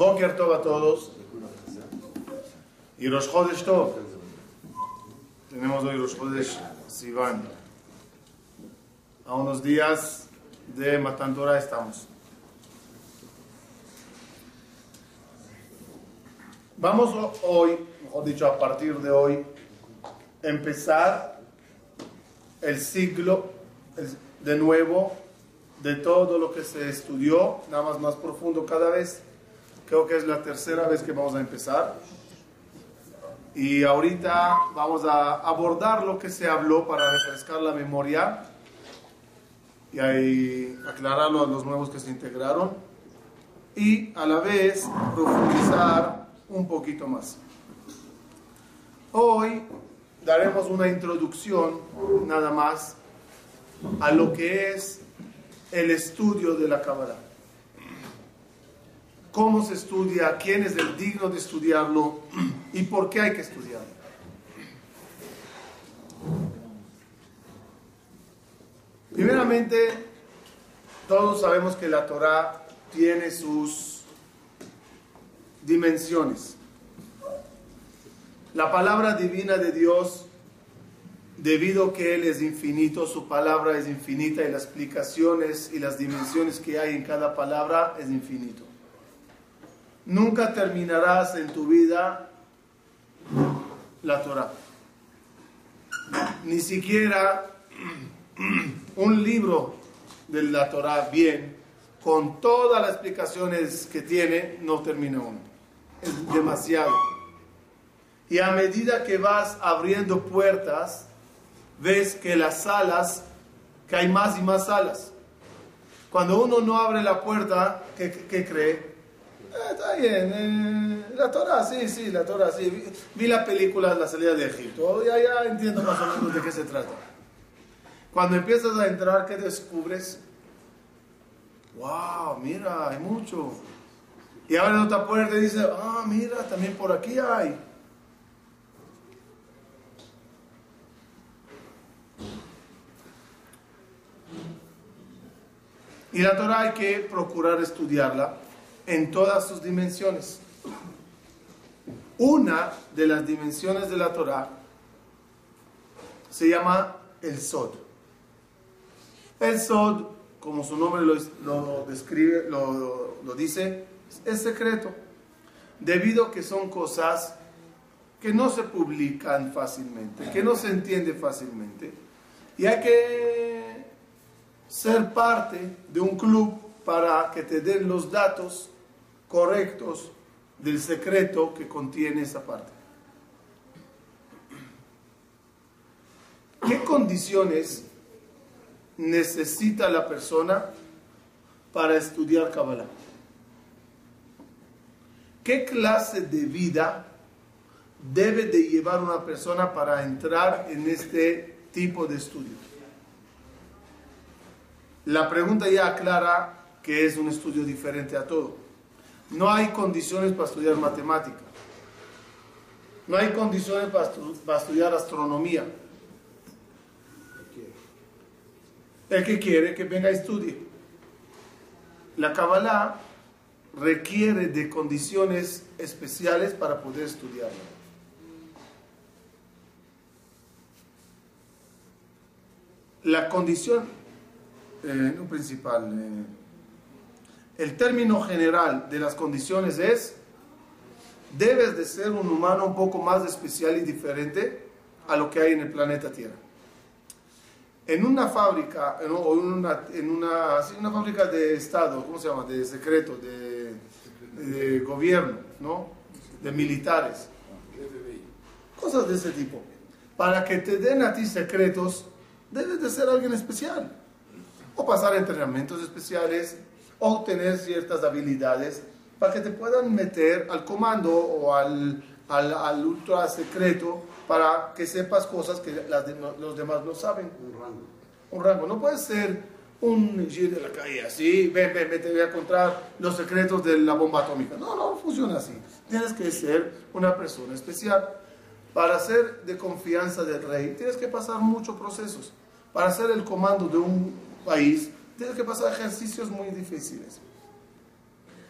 Boker Tov a todos. Y Chodesh Tov. Tenemos hoy Rosh Chodesh Sivan. A unos días de Matan Torah estamos. Vamos ho- hoy, mejor dicho, a partir de hoy, empezar el ciclo de nuevo de todo lo que se estudió, nada más más profundo cada vez. Creo que es la tercera vez que vamos a empezar. Y ahorita vamos a abordar lo que se habló para refrescar la memoria y aclararlo a los nuevos que se integraron y a la vez profundizar un poquito más. Hoy daremos una introducción nada más a lo que es el estudio de la Kabbalah. Cómo se estudia, quién es el digno de estudiarlo y por qué hay que estudiarlo. Primeramente, todos sabemos que la Torah tiene sus dimensiones. La palabra divina de Dios, debido que Él es infinito, su palabra es infinita y las explicaciones y las dimensiones que hay en cada palabra es infinito. Nunca terminarás en tu vida la Torah. Ni siquiera un libro de la Torah bien, con todas las explicaciones que tiene, no termina uno. Es demasiado. Y a medida que vas abriendo puertas, ves que las salas, que hay más y más salas. Cuando uno no abre la puerta, ¿qué, qué cree? "Eh, está bien, eh, la Torah, sí, sí, la Torah, sí. Vi, vi la película La salida de Egipto, ya, ya entiendo más o menos de qué se trata. Cuando empiezas a entrar, ¿qué descubres? ¡Wow! Mira, hay mucho. Y abres otra puerta y dices, ah, mira, también por aquí hay. Y la Torah hay que procurar estudiarla en todas sus dimensiones. Una de las dimensiones de la Torah se llama el Sod. El Sod, como su nombre lo, describe, lo, lo dice, es secreto. Debido a que son cosas que no se publican fácilmente, que no se entiende fácilmente. Y hay que ser parte de un club para que te den los datos correctos del secreto que contiene esa parte. ¿Qué condiciones necesita la persona para estudiar Kabbalah? ¿Qué clase de vida debe de llevar una persona para entrar en este tipo de estudio? La pregunta ya aclara que es un estudio diferente a todo. No hay condiciones para estudiar matemática. No hay condiciones para, para estudiar astronomía. El que quiere que venga a estudie. La Kabbalah requiere de condiciones especiales para poder estudiarla. La condición eh, principal, eh, el término general de las condiciones es, debes de ser un humano un poco más especial y diferente a lo que hay en el planeta Tierra. En una fábrica, en, o en una, en una, una fábrica de Estado, ¿cómo se llama? De secreto, de, de gobierno, ¿no? De militares. Cosas de ese tipo. Para que te den a ti secretos, debes de ser alguien especial o pasar entrenamientos especiales o tener ciertas habilidades para que te puedan meter al comando o al, al, al ultra secreto para que sepas cosas que las de- los demás no saben. Un rango. Un rango. No puedes ser un gir de la calle así, ven, ven, ven, te voy a contar los secretos de la bomba atómica. No, no funciona así. Tienes que ser una persona especial. Para ser de confianza del rey, tienes que pasar muchos procesos. Para ser el comando de un país, tienes que pasar ejercicios muy difíciles.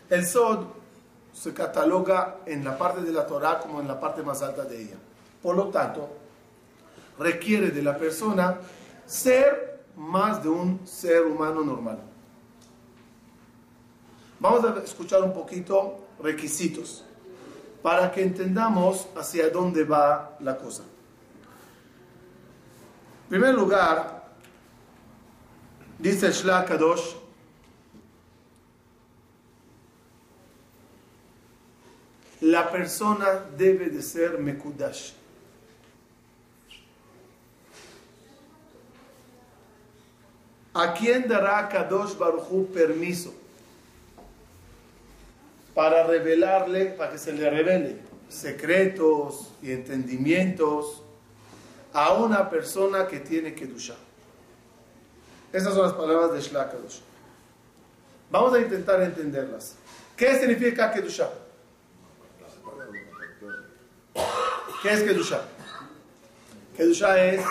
El SOD se cataloga en la parte de la Torah como en la parte más alta de ella. Por lo tanto, requiere de la persona ser más de un ser humano normal. Vamos a escuchar un poquito requisitos para que entendamos hacia dónde va la cosa. En primer lugar, dice el Kadosh, la persona debe de ser Mekudash. ¿A quién dará Kadosh Baruchu permiso para revelarle, para que se le revele secretos y entendimientos a una persona que tiene Kedusha? Esas son las palabras de Shlakadosh. Vamos a intentar entenderlas. ¿Qué significa Kedusha? ¿Qué es Kedusha? Kedusha es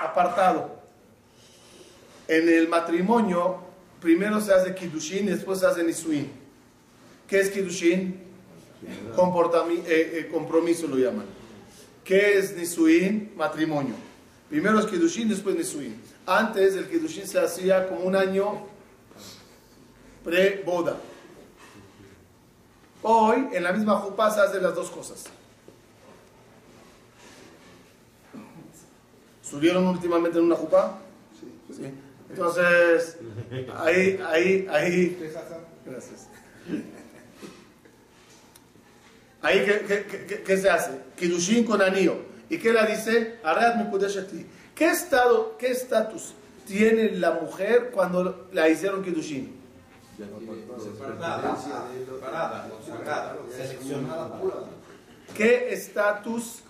apartado. En el matrimonio, primero se hace Kiddushin y después se hace Nisuin. ¿Qué es Kiddushin? Eh, eh, compromiso lo llaman. ¿Qué es Nisuin? Matrimonio. Primero es Kiddushin, después Nisuin. Antes el Kiddushin se hacía como un año pre-boda. Hoy, en la misma jupa se hacen las dos cosas. ¿Subieron últimamente en una jupa? Sí. Entonces, ahí, ahí, ahí. Gracias. Ahí, ¿qué, qué, se hace? Kidushin con anillo. ¿Y qué la dice? ¿Qué estado, qué estatus tiene la mujer cuando la hicieron Kidushin? ¿Qué estatus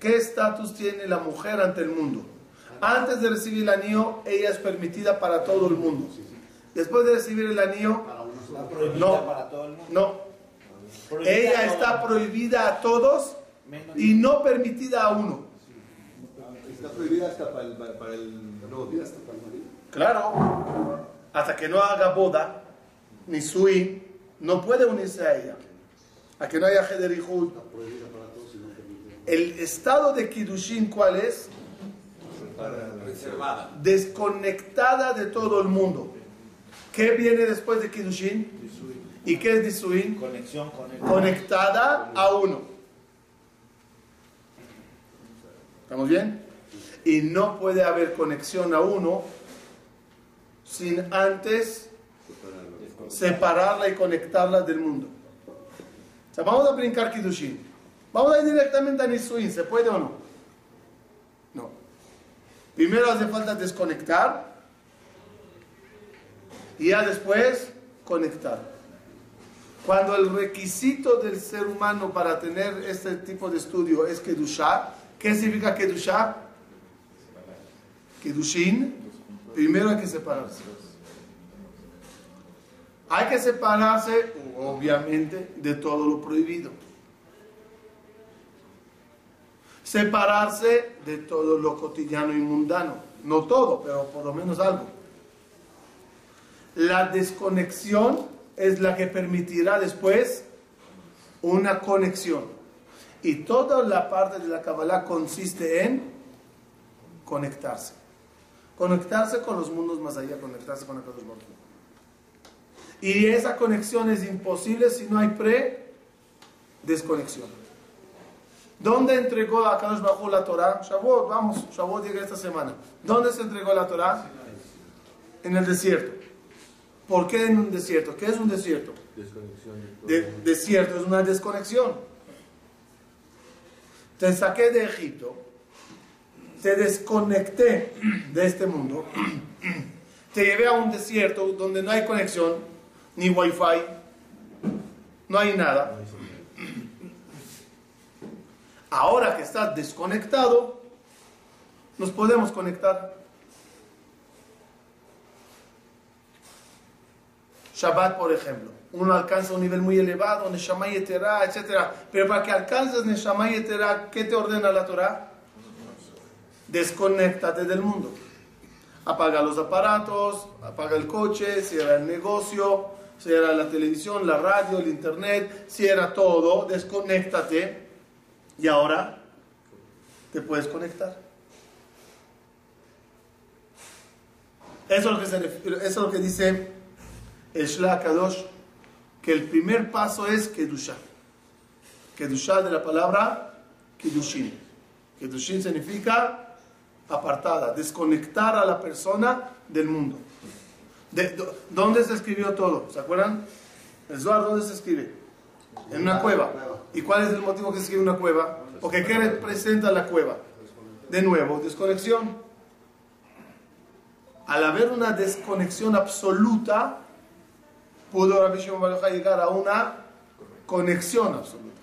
¿Qué estatus tiene la mujer ante el mundo? Antes de recibir el anillo, ella es permitida para todo el mundo. Después de recibir el anillo, no, no. Ella está prohibida a todos y no permitida a uno. Está prohibida hasta para el, para novio. Claro, hasta que no haga boda, ni sui, no puede unirse a ella. A que no haya Hederihud. El estado de Kiddushin, ¿cuál es? Reservada. Desconectada de todo el mundo. ¿Qué viene después de Kiddushin? ¿Y qué es Nisuin? Conexión con el Conectada a uno. ¿Estamos bien? Y no puede haber conexión a uno sin antes separarla y conectarla del mundo. O sea, vamos a brincar Kiddushin. Vamos a ir directamente a Nisuin, ¿se puede o no? No. Primero hace falta desconectar y ya después conectar. Cuando el requisito del ser humano para tener este tipo de estudio es Kedushah, ¿qué significa Kedushah? Kedushin, primero hay que separarse. Hay que separarse, obviamente, de todo lo prohibido. separarse de todo lo cotidiano y mundano. No todo, pero por lo menos algo. La desconexión es la que permitirá después una conexión. Y toda la parte de la Kabbalah consiste en conectarse. Conectarse con los mundos más allá, conectarse con el mundo. Y esa conexión es imposible si no hay pre-desconexión. ¿Dónde entregó a Kadosh Bajo la Torah? Shavuot, vamos, Shavuot llega esta semana. ¿Dónde se entregó la Torah? En el desierto. ¿Por qué en un desierto? ¿Qué es un desierto? De, desierto es una desconexión. Te saqué de Egipto, te desconecté de este mundo, te llevé a un desierto donde no hay conexión, ni wifi, no hay nada. Ahora que estás desconectado, nos podemos conectar. Shabbat, por ejemplo. Uno alcanza un nivel muy elevado, Neshama Yeterá, etc. Pero para que alcances Neshama Yeterá, ¿qué te ordena la Torah? Desconéctate del mundo. Apaga los aparatos, apaga el coche, cierra el negocio, si era la televisión, la radio, el internet, si era todo, desconéctate y ahora te puedes conectar. Eso es lo que, eso es lo que dice el Shla Kadosh, que el primer paso es Kedusha. Kedusha de la palabra Kedushin. Kedushin significa apartada, desconectar a la persona del mundo. De, ¿Dónde se escribió todo? ¿Se acuerdan? El Zohar, ¿dónde se escribe? En una cueva. ¿Y cuál es el motivo que se escribe en una cueva? Porque ¿qué representa la cueva? De nuevo, desconexión. Al haber una desconexión absoluta, pudo Rabbi Shimon llegar a una conexión absoluta.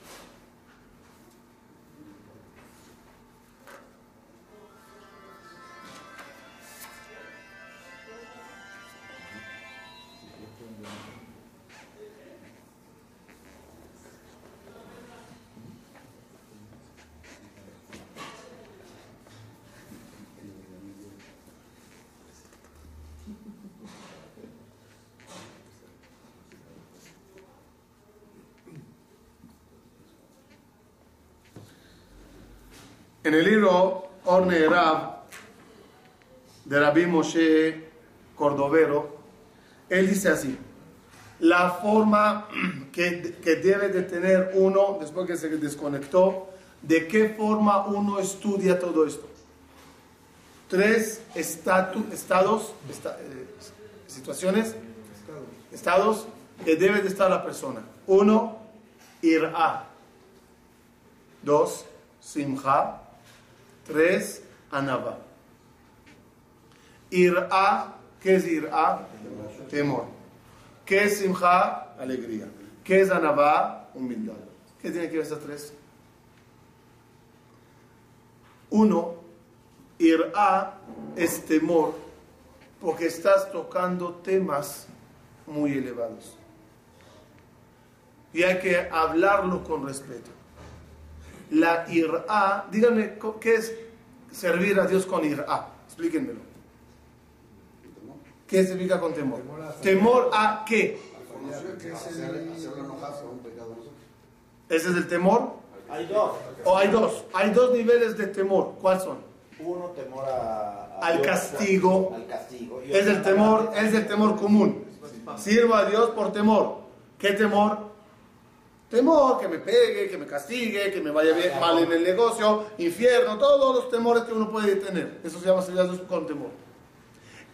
En el libro Orne Rab de Rabbi Moshe Cordovero, él dice así, la forma que, que, debe de tener uno, después que se desconectó, de qué forma uno estudia todo esto. Tres estados, eh, situaciones, estados que debe de estar la persona. Uno, irá. Dos, simcha. Tres, Anaba. Irá, ¿qué es Irá? Temor. ¿Qué es Simcha? Alegría. ¿Qué es Anaba? Humildad. ¿Qué tiene que ver esas tres? Uno, Irá es temor porque estás tocando temas muy elevados. Y hay que hablarlo con respeto. La irá, díganme, ¿qué es servir a Dios con irá? Explíquenmelo. ¿Qué significa con temor? ¿Temor a qué? ¿Ese es el temor? Hay dos. O hay dos. Hay dos niveles de temor. ¿Cuáles son? Uno temor a, al castigo. Al castigo. Es el temor, es el temor común. Sirvo a Dios por temor. ¿Qué temor? Temor, que me pegue, que me castigue, que me vaya bien, mal en el negocio, infierno, todos los temores que uno puede tener. Eso se llama con temor.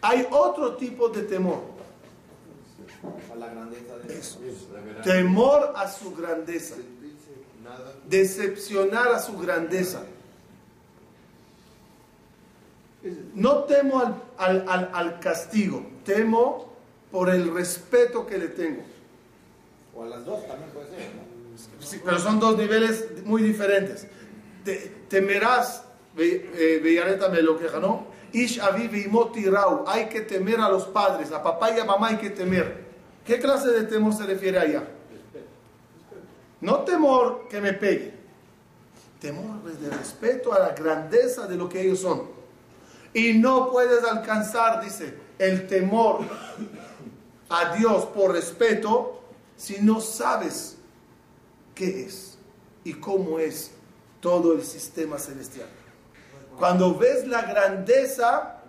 Hay otro tipo de temor. A la grandeza de Eso. Temor a su grandeza. Decepcionar a su grandeza. No temo al, al, al, al castigo, temo por el respeto que le tengo. O a las dos también puede ser. ¿no? Sí, pero son dos niveles muy diferentes. Te, temerás, Villareta me lo queja, ¿no? Ish rau. Hay que temer a los padres, a papá y a mamá hay que temer. ¿Qué clase de temor se refiere allá? No temor que me pegue. Temor de respeto a la grandeza de lo que ellos son. Y no puedes alcanzar, dice, el temor a Dios por respeto si no sabes qué es y cómo es todo el sistema celestial. Cuando ves la grandeza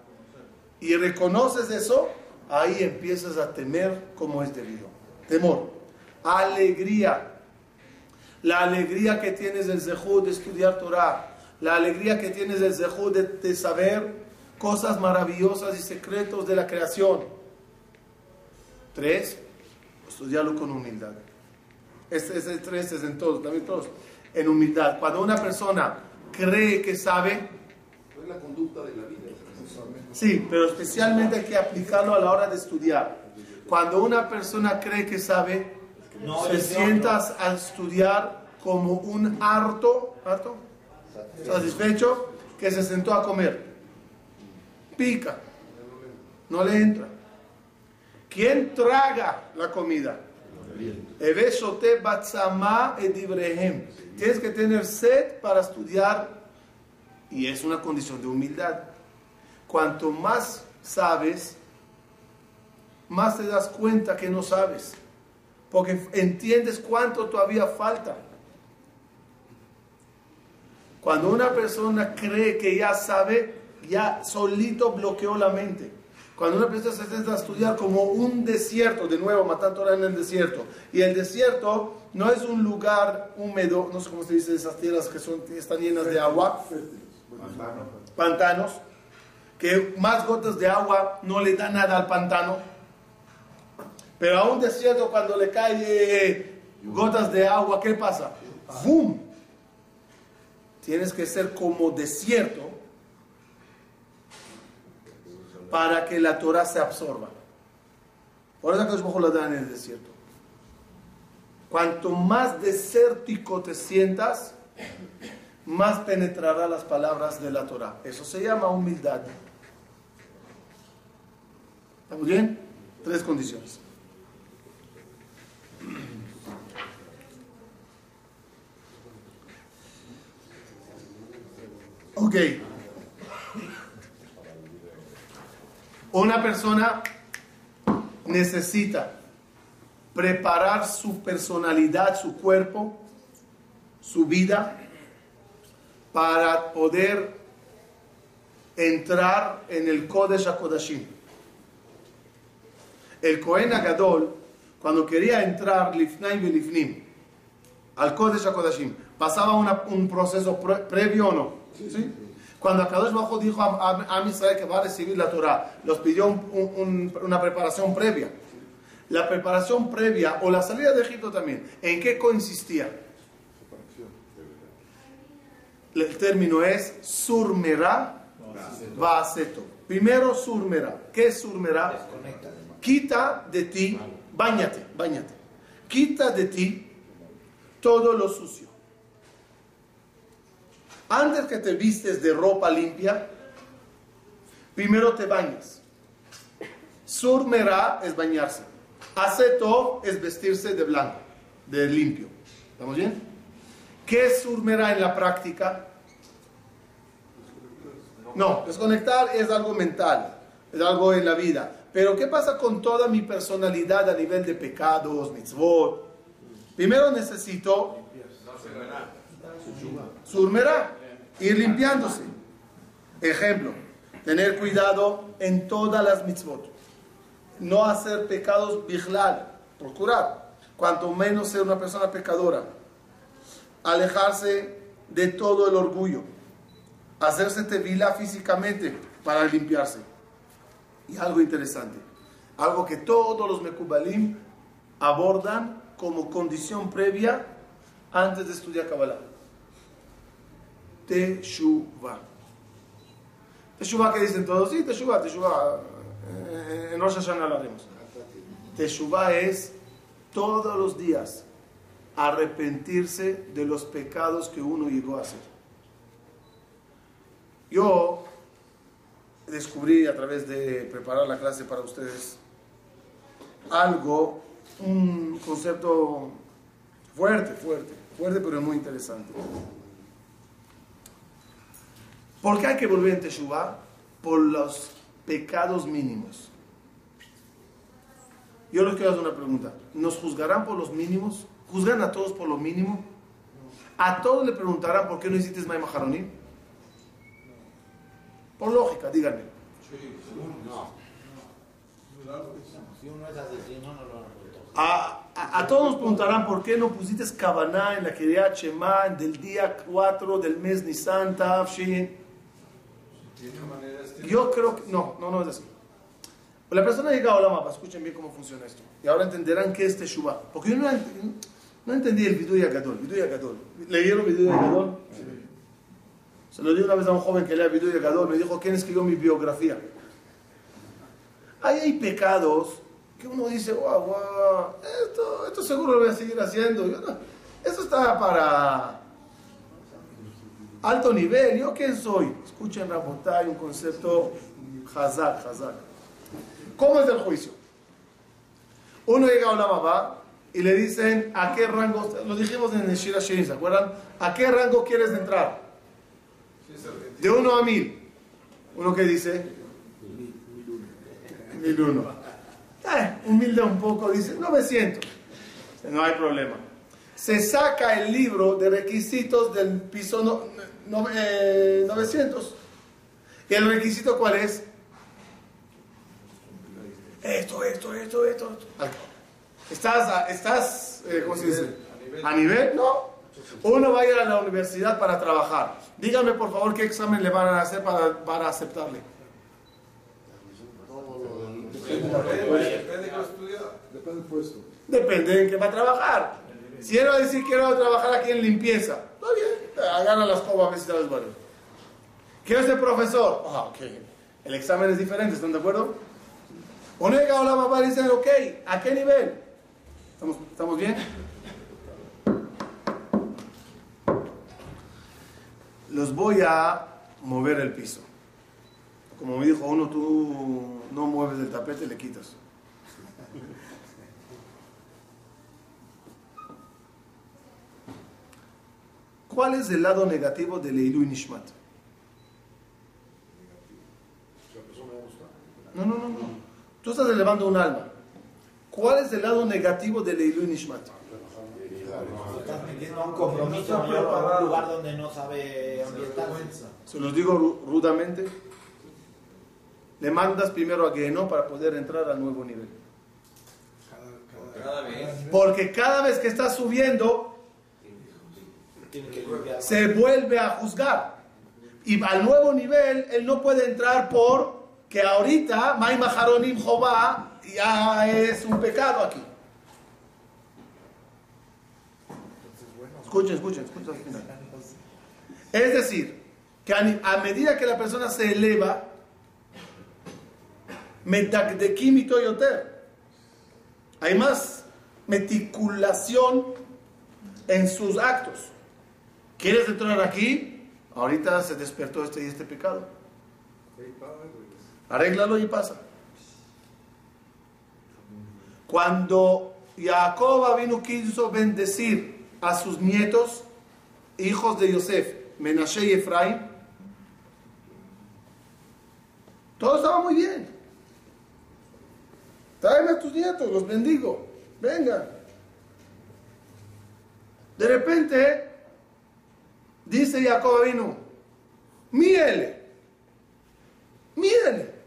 y reconoces eso, ahí empiezas a temer como es debido. Temor, alegría, la alegría que tienes del Zehud de estudiar Torah, la alegría que tienes del Zehud de saber cosas maravillosas y secretos de la creación. Tres, estudiarlo con humildad. Este, este tres es en todos, también todos, en humildad. Cuando una persona cree que sabe, es la conducta de la vida. sí, pero especialmente hay que aplicarlo a la hora de estudiar. Cuando una persona cree que sabe, No, se es sienta a estudiar como un harto, harto, satisfecho, que se sentó a comer. Pica, no le entra. ¿Quién traga la comida? Tienes que tener sed para estudiar y es una condición de humildad. Cuanto más sabes, más te das cuenta que no sabes. Porque entiendes cuánto todavía falta. Cuando una persona cree que ya sabe, ya solito bloqueó la mente. Cuando una persona se intenta estudiar como un desierto, de nuevo, matar Torah en el desierto, y el desierto no es un lugar húmedo, no sé cómo se dice esas tierras que son, están llenas de agua, pantanos, que más gotas de agua no le da nada al pantano, pero a un desierto cuando le cae gotas de agua, ¿qué pasa? ¡Bum! Tienes que ser como desierto para que la Torah se absorba. Por eso que la dan en el desierto. Cuanto más desértico te sientas, más penetrará las palabras de la Torah. Eso se llama humildad. ¿Estamos bien? Tres condiciones. Ok. Una persona necesita preparar su personalidad, su cuerpo, su vida, para poder entrar en el Kodesh HaKodashim. El Kohen Agadol, cuando quería entrar Lifnaim Lifnim al Kodesh HaKodashim, pasaba un proceso previo o no. ¿Sí? Cuando Akadosh Bajo dijo a, a, Israel que va a recibir la Torah, los pidió una preparación previa. La preparación previa o la salida de Egipto también, ¿en qué consistía? El término es surmerá vaseto. Primero surmerá. ¿Qué es surmerá? Quita de ti, bañate, bañate. Quita de ti todo lo sucio. Antes que te vistes de ropa limpia, primero te bañas. Surmerá es bañarse. Aceto es vestirse de blanco, de limpio. ¿Estamos bien? ¿Qué es surmerá en la práctica? No, desconectar es algo mental, es algo en la vida. Pero ¿qué pasa con toda mi personalidad a nivel de pecados, mitzvot? Primero necesito surmerá ir limpiándose. Ejemplo, tener cuidado en todas las mitzvot. No hacer pecados bichlal, procurar. Cuanto menos ser una persona pecadora. Alejarse de todo el orgullo. Hacerse tevila físicamente para limpiarse. Y algo interesante, algo que todos los mekubalim abordan como condición previa antes de estudiar Kabbalah. Teshuvah. Teshuvah que dicen todos, sí, Teshuvah, Teshuvah. Eh, en Rosh Hashanah lo haremos. Teshuvah es todos los días arrepentirse de los pecados que uno llegó a hacer. Yo descubrí a través de preparar la clase para ustedes algo, un concepto fuerte, fuerte, fuerte pero muy interesante. ¿Por qué hay que volver en Teshuvah? Por los pecados mínimos. Yo les quiero hacer una pregunta. ¿Nos juzgarán por los mínimos? ¿Juzgan a todos por lo mínimo? ¿A todos le preguntarán por qué no hiciste Maima? Por lógica, díganme. A, a, a, todos nos preguntarán por qué no pusiste Kavaná en la Kiryat Shema del día 4 del mes Nisan Tafshin. Yo creo que no, no, no es así. La persona llega a mapa, escuchen bien cómo funciona esto. Y ahora entenderán qué es Teshuvah. Porque yo no, no entendí el Vidu Yagadol. Vidu Yagadol. ¿Leyeron Vidu Yagadol? Se lo di una vez a un joven que lea Vidu Yagadol. Me dijo, ¿quién escribió mi biografía? Ahí hay pecados que uno dice, wow, wow, esto, esto seguro lo voy a seguir haciendo. Yo no, eso está para alto nivel. ¿Yo quién soy? Escuchen, Rabotay, un concepto hazak, hazak. ¿Cómo es el juicio? Uno llega a una mamá y le dicen, ¿a qué rango? Lo dijimos en el Shira Shirin, ¿se acuerdan? ¿A qué rango quieres entrar? De uno a mil. ¿Uno que dice? Mil uno. Eh, humilde un poco, dice 900. No hay problema. Se saca el libro de requisitos del piso no- no- eh, 900. ¿Y el requisito cuál es? Esto, esto, esto, esto. ¿Estás, a- estás eh, ¿cómo se dice? ¿A nivel? No. Uno va a ir a la universidad para trabajar. Dígame, por favor, qué examen le van a hacer para, para aceptarle. Depende de qué estudia. Depende del puesto. Depende en qué va a trabajar. Si él va a decir quiero trabajar aquí en limpieza, está bien, agarra la escoba a ver si sabes bueno. Quiero ser profesor. Ah. El examen es diferente, ¿están de acuerdo? Uno llega a la mamá y dice, ok, ¿a qué nivel? ¿Estamos, ¿Estamos bien? Los voy a mover el piso. Como me dijo uno, tú no mueves el tapete, le quitas. ¿Cuál es el lado negativo de Leilu Nishmat? No, no, no, no. Tú estás elevando un alma. ¿Cuál es el lado negativo de Leilu Nishmat? Estás metiendo a un compromiso mayor a un lugar donde no sabe ambientarse. Se los digo ru- rudamente. Le mandas primero a Geno para poder entrar al nuevo nivel. Cada vez. Porque cada vez que está subiendo. Se vuelve a juzgar. Y al nuevo nivel, él no puede entrar por que ahorita Maima Haronim Jobá ya es un pecado aquí. Escuchen, escuchen, escuchen. Es decir, que a, medida que la persona se eleva, y toyoter, hay más meticulación en sus actos. ¿Quieres entrar aquí? Ahorita se despertó este y este pecado. Arréglalo y pasa. Cuando Jacob vino quiso bendecir a sus nietos, hijos de Yosef, Menashe y Efraín, todo estaba muy bien. Tráeme a tus nietos, los bendigo. Venga. De repente, dice Jacob vino, miele, miele.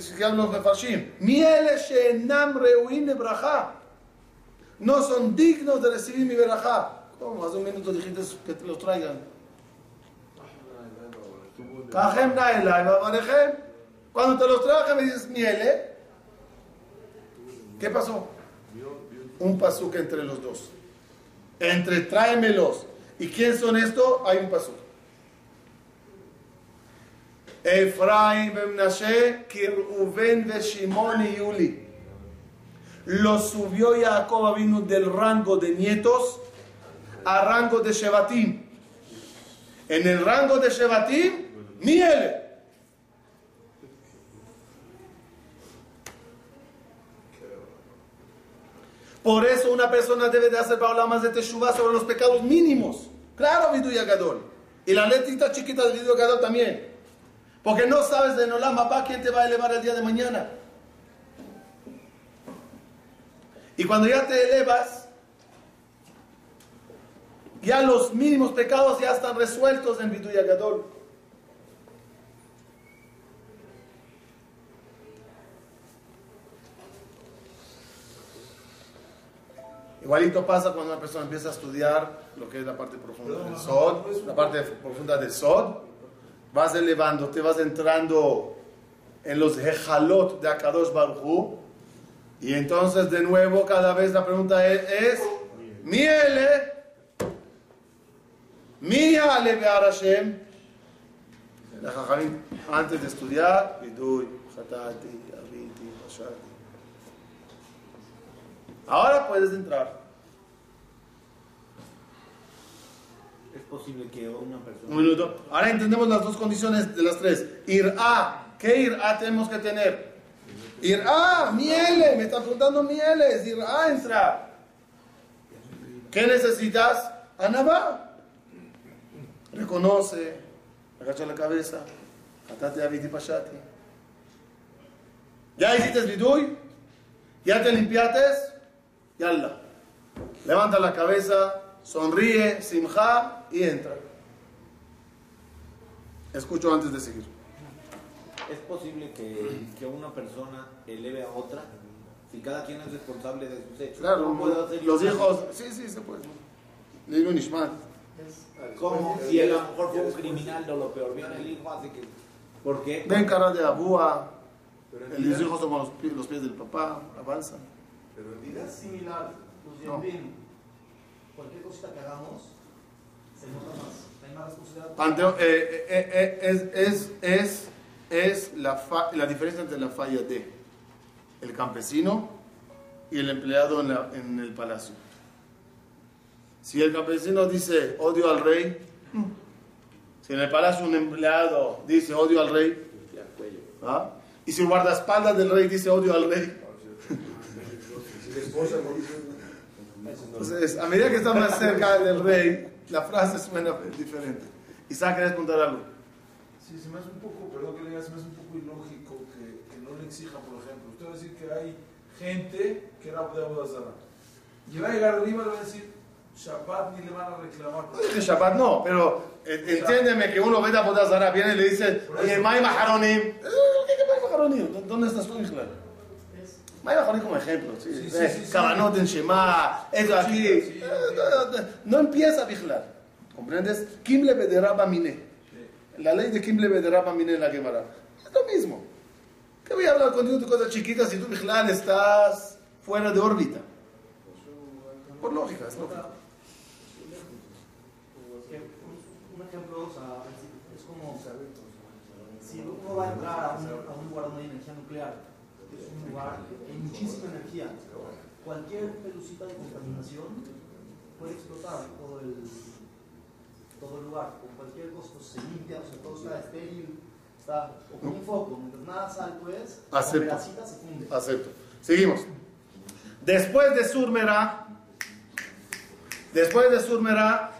Sigamos los mefashim. Miele she'enam reuim lebraja. No son dignos de recibir mi verajá. ¿Cómo? Hace un minuto dijiste que te los traigan. Cuando te los traje me dices miele. ¿Qué pasó? Un pasuk entre los dos. Entre tráemelos. ¿Y quién son estos? Hay un pasuk. Efraín Menashe, Kirubén de Shimon y Yuli. Lo subió Jacob vino del rango de nietos a rango de Shevatim. En el rango de Shevatim, miele. Por eso una persona debe de hacer más de Teshuvah sobre los pecados mínimos. Claro, Vidu Gadol. Y la letrita chiquita del Vidu Gadol también. Porque no sabes de Nolam papá quién te va a elevar el día de mañana. Y cuando ya te elevas, ya los mínimos pecados ya están resueltos en Vidu Gadol. Igualito pasa cuando una persona empieza a estudiar lo que es la parte profunda del Sod, la parte profunda del Sod. Vas elevando, te vas entrando en los Hejalot de Akadosh Baruj. Y entonces de nuevo cada vez la pregunta es, es Miele, Miale Be'ar Hashem. Antes de estudiar, Vidui, Hatati, Abiti. Ahora puedes entrar. Es posible que una persona. Un minuto. Ahora entendemos las dos condiciones de las tres. Ir-a. ¿Qué ir-a tenemos que tener? Ir-a, miele. Me están preguntando mieles. Ir-a entra. ¿Qué necesitas? Anabá. Reconoce. Agacha la cabeza. Hatate abiti pashati. Ya hiciste vidui, ya te limpiaste, yalla. Levanta la cabeza, sonríe, simja y entra. Escucho antes de seguir. ¿Es posible que, que una persona eleve a otra si cada quien es responsable de sus hechos? Claro, ¿Cómo puedo hacer yo los hijos, sí, sí, se puede. Lilu Nishmat. ¿Cómo? Si él a lo mejor fue un criminal o lo peor, viene el hijo, hace que... ¿Por qué? Ven cara de abúa. Pero en Los hijos son los pies, los pies del papá, avanzan. Pero en vida Es similar, pues No. bien, cualquier cosita que hagamos responsabilidad. Panteo- eh, eh, eh, es, es, es, es la, fa- la diferencia entre la falla de el campesino y el empleado en, la- en el palacio. Si el campesino dice odio al rey, si en el palacio un empleado dice odio al rey, ¿ah? y si el guardaespaldas del rey dice odio al rey, entonces a medida que está más cerca del rey, la frase suena diferente. Isaac, ¿quieres contar algo? Sí, se me hace un poco, perdón que le diga, se me hace un poco ilógico que, que no le exijan, por ejemplo. Usted va a decir que hay gente que era de Abodazara. Y va a llegar arriba y le va a decir, Shabbat ni le van a reclamar. No dice Shabbat no, pero eh, entiéndeme que uno ve a Bodazara, viene y le dice, oye, May Maharonim. Eh, ¿Qué qué May Maharonim? ¿Dónde estás tú, Isla? May Maharonim como ejemplo, sí. Sí, sí, Eh, sí. Cabanot en Shema, eso aquí. Sí, sí, Eh, no, no, No empieza a vigilar. ¿Comprendes? Kim le bederaba mine. La ley de Kim le bederaba mine en la Gemara. Es lo mismo. ¿Qué voy a hablar contigo de cosas chiquitas si tú, vigilar, estás fuera de órbita? Por lógica, es lógico. Un, un ejemplo, o sea, es como si uno va a entrar a un, a un lugar donde hay energía nuclear, es un lugar que hay muchísima energía, cualquier pelucita de contaminación puede explotar todo el, todo el lugar, con cualquier pues, se limpia, o sea, todo está estéril, está, o con un foco, mientras nada sal pues, la Acepto. grasita se funde. Acepto. Seguimos. Después de Surmera, después de Surmera,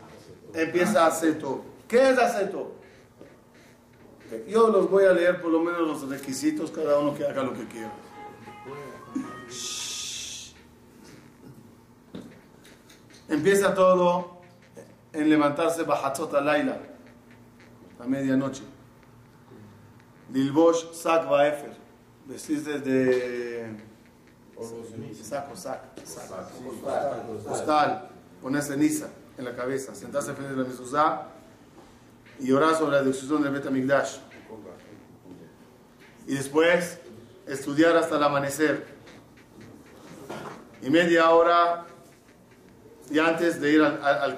empieza Aceto. ¿Qué es Aceto? Yo los voy a leer por lo menos los requisitos, cada uno que haga lo que quiera. Empieza todo en levantarse Bajatzot Laila, a medianoche. Lilbosh Sak Baefer, vestirse de saco, sac, sac, postal, poner ceniza en la cabeza, sentarse frente a la mezuzá y orar sobre la destrucción del Betamigdash. Y después estudiar hasta el amanecer. Y media hora y antes de ir al, al, al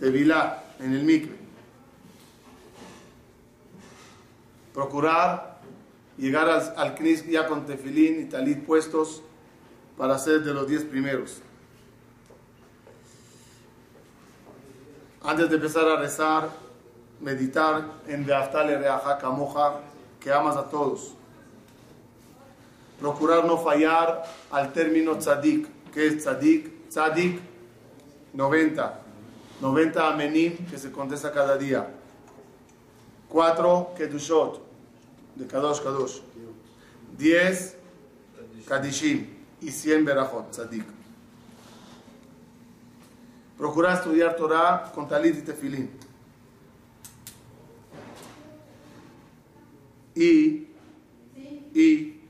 de Vilá, en el mikve. Procurar llegar al, al ya con tefilín y talit puestos para ser de los diez primeros. Antes de empezar a rezar, meditar en Beaftale Reaja Kamoja, que amas a todos. Procurar no fallar al término tzadik. ¿Qué es tzadik? Tzadik, 90. 90 amenim que se contesta cada día. 4 kedushot, de Kadosh Kadosh. 10 kadishim y 100 berajot, tzadik. Procurar estudiar Torah con talit y tefilín. Y, y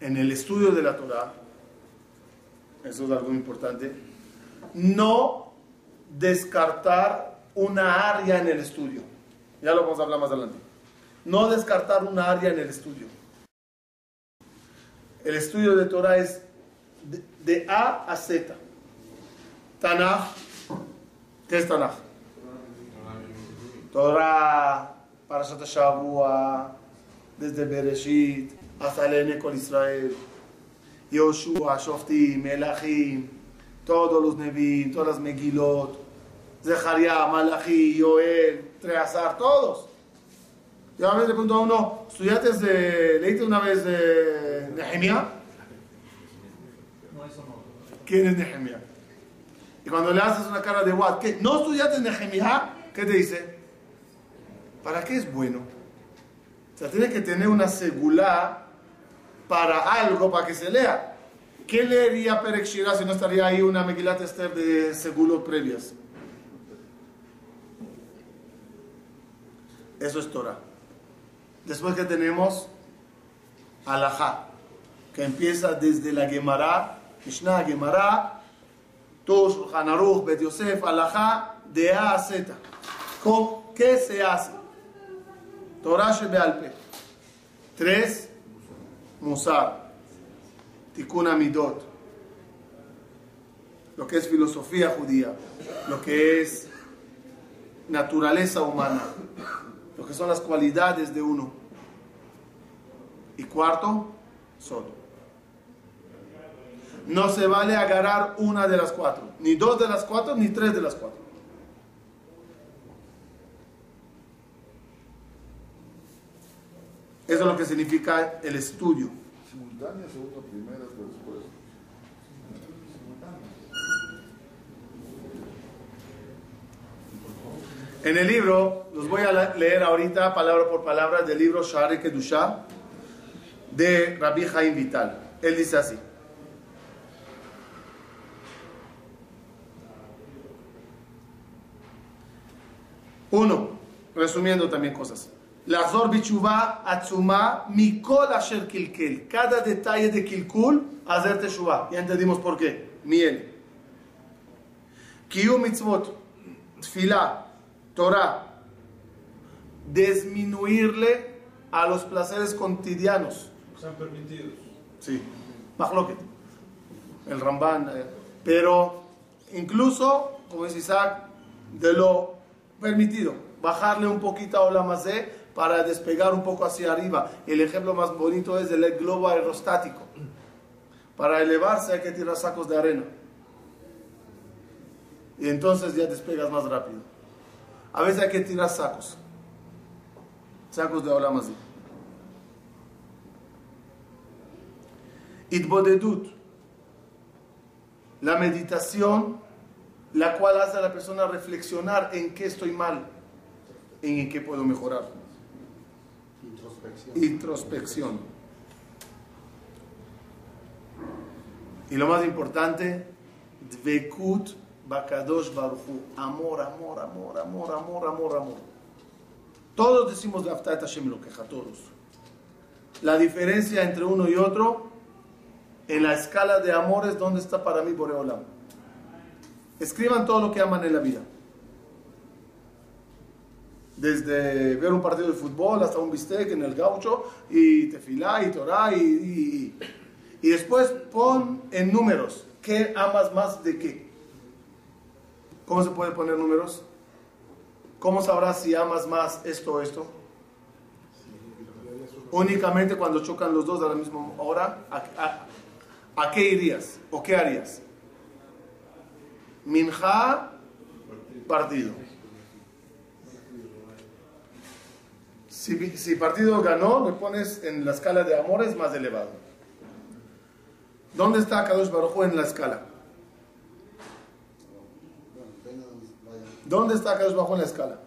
en el estudio de la Torah, eso es algo importante, no descartar una área en el estudio. Ya lo vamos a hablar más adelante. No descartar una área en el estudio. El estudio de Torah es de, A a Z. Tanaj, ¿qué es Tanaj? Torah, Parashat Shavua, desde Bereshit hasta el Israel, Yoshua, Shoftim, Melachim, todos los Nevi'im, todas las Megilot, Zecharia, Malachi, Joel, Treazar, todos. Yo a veces pregunto a uno, ¿estudiaste leíste una vez de Nehemiah? ¿Quién es Nehemiah? Y cuando le haces una cara de what, ¿qué? ¿No estudiaste Nehemiah? ¿Qué te dice? ¿para qué es bueno? O sea, tiene que tener una segula para algo, para que se lea. ¿Qué leería Perek Shira si no estaría ahí una Megilat Esther de segulos previas? Eso es Torah. Después que tenemos Alajá, que empieza desde la Gemara, Mishnah Gemara, Tush, Shulchan Aruch, Bet Yosef, Alajá, de A a Z. ¿Con ¿Qué se hace? Torah Shebealpe. Tres, Musar. Tikkun Amidot. Lo que es filosofía judía. Lo que es naturaleza humana. Lo que son las cualidades de uno. Y cuarto, solo. No se vale agarrar una de las cuatro. Ni dos de las cuatro, ni tres de las cuatro. Eso es lo que significa el estudio. Simultánea, segunda, primera, después. En el libro, los voy a leer ahorita palabra por palabra del libro Shari Kedusha de Rabbi Haim Vital. Él dice así. Uno, resumiendo también cosas. Lazor bichuva atzuma mikol asher kilkel. Cada detalle de kilkul, hacer teshuva. Ya entendimos por qué. Miel. Kiyum mitzvot. Tfilah. Torah. Disminuirle a los placeres cotidianos. Están permitidos. Sí. Mahloket. El Ramban. eh, Pero incluso, como dice Isaac, de lo permitido. Bajarle un poquito a Olamazé para despegar un poco hacia arriba. El ejemplo más bonito es el globo aerostático. Para elevarse hay que tirar sacos de arena. Y entonces ya despegas más rápido. A veces hay que tirar sacos. Sacos de Olamazé. Itbodedut, la meditación, la cual hace a la persona reflexionar en qué estoy mal, en qué puedo mejorar. Introspección. Introspección. Y lo más importante, Dvekut Bakadosh Baruchu. Amor, amor, amor, amor, amor, amor, amor. Todos decimos de Aftat Hashem lo queja, todos. La diferencia entre uno y otro, en la escala de amores, ¿dónde está para mí Boreolam? Escriban todo lo que aman en la vida. Desde ver un partido de fútbol hasta un bistec en el gaucho, y tefilá, y torá, y, y, y después pon en números, ¿qué amas más de qué? ¿Cómo se puede poner números? ¿Cómo sabrás si amas más esto o esto? Únicamente cuando chocan los dos a la misma hora, ¿a, a- a qué irías? ¿O qué harías? Minja, partido. Si, si partido ganó, le pones en la escala de amores más elevado. ¿Dónde está Kadosh Baruj en la escala? Dónde vaya. ¿Dónde está Kadosh Baruj en la escala?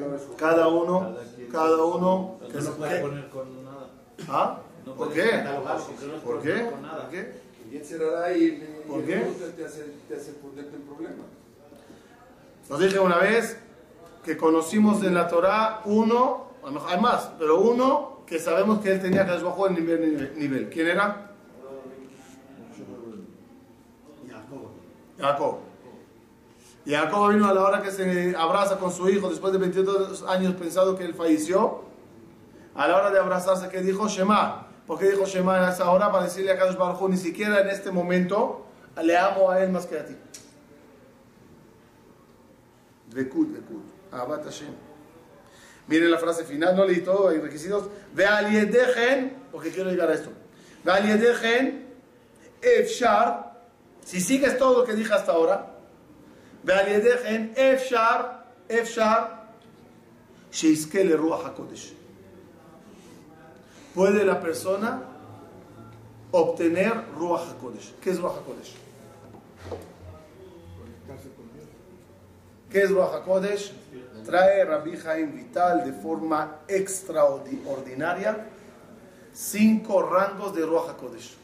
Lo. Cada uno, cada uno. No que lo puedes ¿qué? poner con nada. ¿Ah? No ¿Por qué? no ¿Por qué? ¿Por qué? Y ¿Por qué? te hace, te hace ponerte en problema. Nos dije una vez que conocimos en la Torah uno, hay más, pero uno que sabemos que él tenía que bajó el nivel, nivel, nivel. ¿Quién era? Jacob. Jacob. Y Jacob vino a la hora que se abraza con su hijo después de 22 años pensado que él falleció. A la hora de abrazarse, que dijo Shema. ¿Por qué dijo Shema en esa hora? Para decirle a Kadosh Baruj ni siquiera en este momento le amo a él más que a ti. Bekut, Bekut. Abat Hashem. Miren la frase final, no leí todo, hay requisitos. Ve aliedejen, porque quiero llegar a esto. Ve aliedejen, efshar, si sigues todo lo que dije hasta ahora. Ve aliedejen, efshar, efshar, sheiskele ruach hakodesh. Puede la persona obtener Ruach HaKodesh. ¿Qué es Ruach HaKodesh? ¿Qué es Ruach HaKodesh? Trae Rabbi Jaim Vital de forma extraordinaria cinco rangos de Ruach HaKodesh.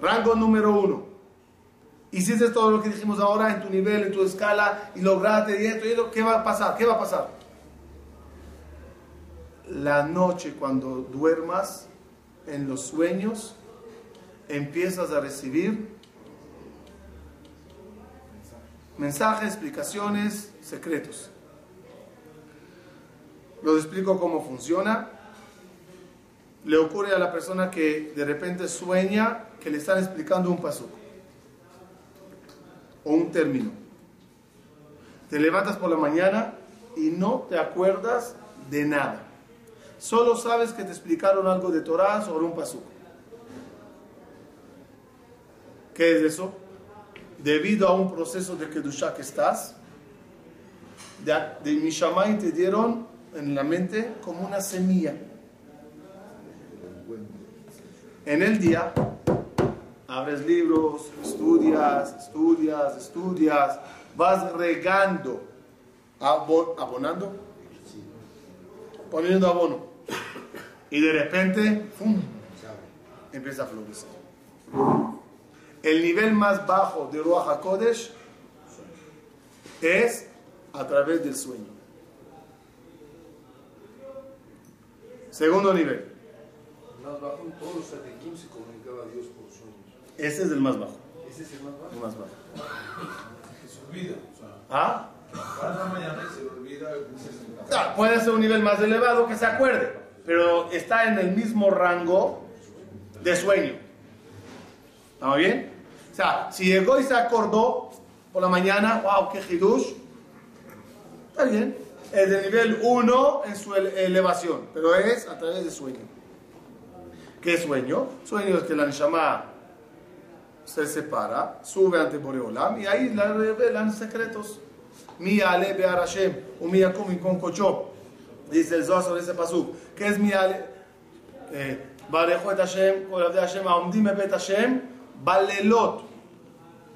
Rango número uno. Hiciste todo lo que dijimos ahora en tu nivel, en tu escala, y lograste y esto y esto. ¿Qué va a pasar? ¿Qué va a pasar? La noche cuando duermas, en los sueños, empiezas a recibir mensajes, explicaciones, secretos. Los explico cómo funciona. Le ocurre a la persona que de repente sueña que le están explicando un paso o un término. Te levantas por la mañana y no te acuerdas de nada. Solo sabes que te explicaron algo de Torah sobre un paso. ¿Qué es eso? Debido a un proceso de Kedushá que estás, de, de Mishamay te dieron en la mente como una semilla. En el día abres libros, estudias, estudias, estudias, vas regando, abo- abonando, poniendo abono. Y de repente, ¡fum! empieza a florecer. El nivel más bajo de Ruach HaKodesh es a través del sueño. Segundo nivel. Más bajo, todos los tzadikim se comunicaba a Dios por sueños. Ese es el más bajo. Ese es el más bajo. El más bajo. Que se olvida. O sea, ¿Ah? Puede ser un nivel más elevado que se acuerde, pero está en el mismo rango de sueño. ¿Estamos bien? O sea, si llegó y se acordó por la mañana, wow, qué hidush, está bien. Es de nivel 1 en su ele- elevación, pero es a través de sueño. ¿Qué sueño? Sueño es que la Neshama se separa, sube ante Boreolam y ahí le revelan secretos. Mi ale be'ar Hashem, o mi yakum con kocho. Dice el Zohar sobre ese pasuk. ¿Qué es mi ale? Eh, Barejo et Hashem, o de Hashem, aomdim bet Hashem, balelot.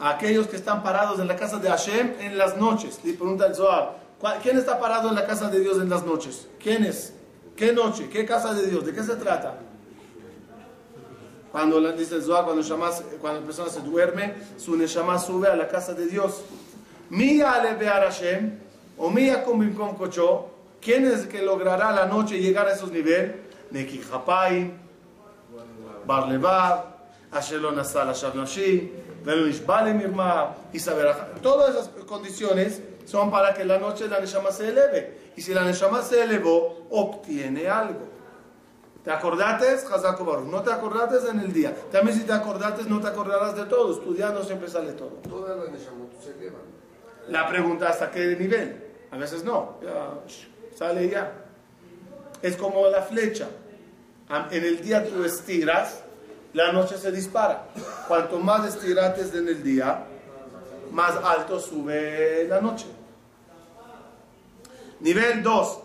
Aquellos que están parados en la casa de Hashem en las noches. Le pregunta el Zohar, ¿cuál- ¿quién está parado en la casa de Dios en las noches? ¿Quién es? ¿Qué noche? ¿Qué casa de Dios? ¿De qué se trata? Cuando dice el Zohar, cuando, llamas- cuando la persona se duerme, su neshama sube a la casa de Dios. Mi ale be'ar Hashem, o mi yakum bimkom kocho, ¿quién es el que logrará la noche llegar a esos niveles? Neki Hapai, Bar Levav, Asher lo nasa lashav nashi, velo nishba le mirma, ajá. Todas esas condiciones son para que la noche la neshama se eleve. Y si la neshama se elevó, obtiene algo. ¿Te acordates? No te acordates en el día. También si te acordates, no te acordarás de todo. Estudiando siempre sale todo. Todas las Neshamot se elevan. La pregunta hasta qué nivel. A veces no. Sale ya. Es como la flecha. En el día tú estiras, la noche se dispara. Cuanto más estirates en el día, más alto sube la noche. Nivel 2.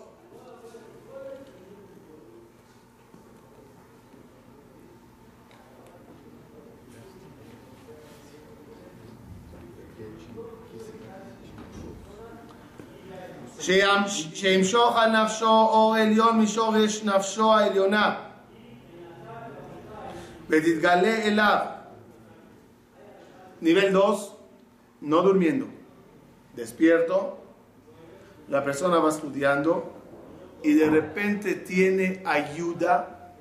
שימשוך על נפשו אור עליון משורש נפשו העליונה ותתגלה אליו. Nivel 2, no durmiendo. Despierto, la persona va estudiando y de repente tiene ayuda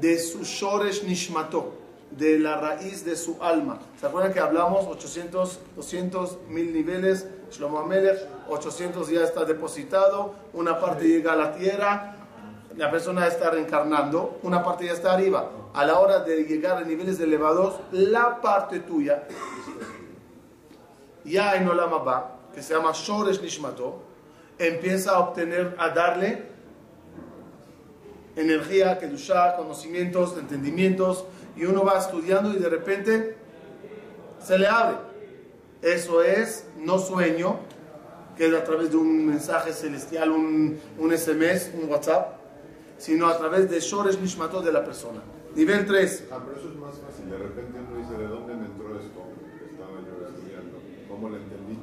de su Shoresh Nishmato, de la raíz de su alma. ¿Se acuerdan que hablamos 800, 200 mil niveles? Shlomo Amelech, 800 ya está depositado, una parte llega a la tierra, la persona está reencarnando, una parte ya está arriba. A la hora de llegar a niveles elevados, la parte tuya, ya en Olam Abba, que se llama Shoresh Nishmato, empieza a obtener, a darle energía, kedusha, conocimientos, entendimientos, y uno va estudiando y de repente se le abre. Eso es no sueño, que es a través de un mensaje celestial, un, un SMS, un WhatsApp, sino a través de Shoresh Nishmato de la persona. Nivel 3. Ah, pero eso es más fácil. De repente uno dice, ¿de dónde me entró esto? Estaba yo estudiando. ¿Cómo lo entendí?